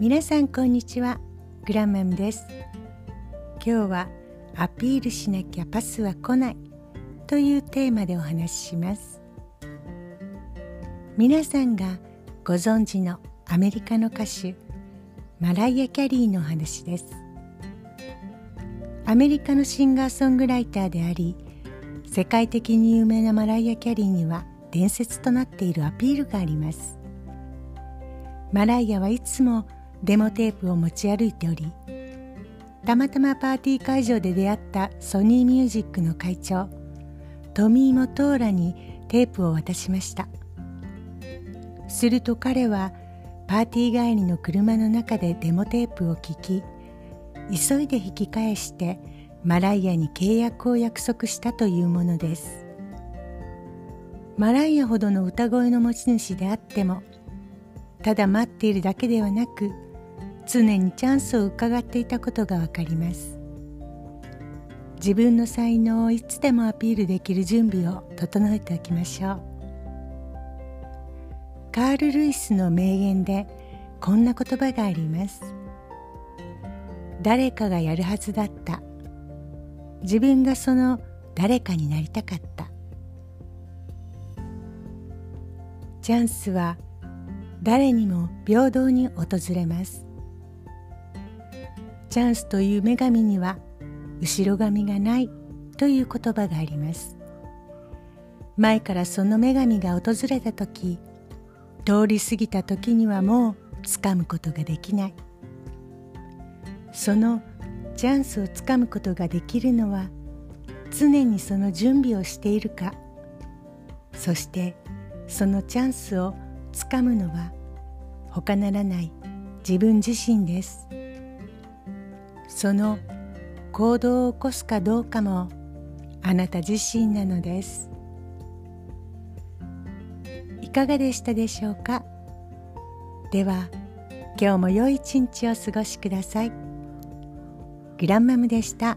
皆さんこんにちは。グランマムです。今日はアピールしなきゃパスは来ない。というテーマでお話しします。皆さんがご存知のアメリカの歌手マライア・キャリーの話です。アメリカのシンガーソングライターであり世界的に有名なマライア・キャリーには伝説となっているアピールがあります。マライアはいつもデモテープを持ち歩いておりたまたまパーティー会場で出会ったソニーミュージックの会長トミー・モトーラにテープを渡しました。すると彼はパーティー帰りの車の中でデモテープを聞き急いで引き返してマライアに契約を約束したというものです。マライアほどの歌声の持ち主であってもただ待っているだけではなく常にチャンスを伺っていたことがわかります。自分の才能をいつでもアピールできる準備を整えておきましょう。カール・ルイスの名言でこんな言葉があります。誰かがやるはずだった。自分がその誰かになりたかった。チャンスは誰にも平等に訪れます。チャンスという女神には後ろ髪がないという言葉があります。前からその女神が訪れた時通り過ぎた時にはもう掴むことができない。そのチャンスをつかむことができるのは常にその準備をしているか。そしてそのチャンスをつかむのは他ならない自分自身です。その行動を起こすかどうかもあなた自身なのです。いかがでしたでしょうか？では今日も良い一日を過ごしください。グランマムでした。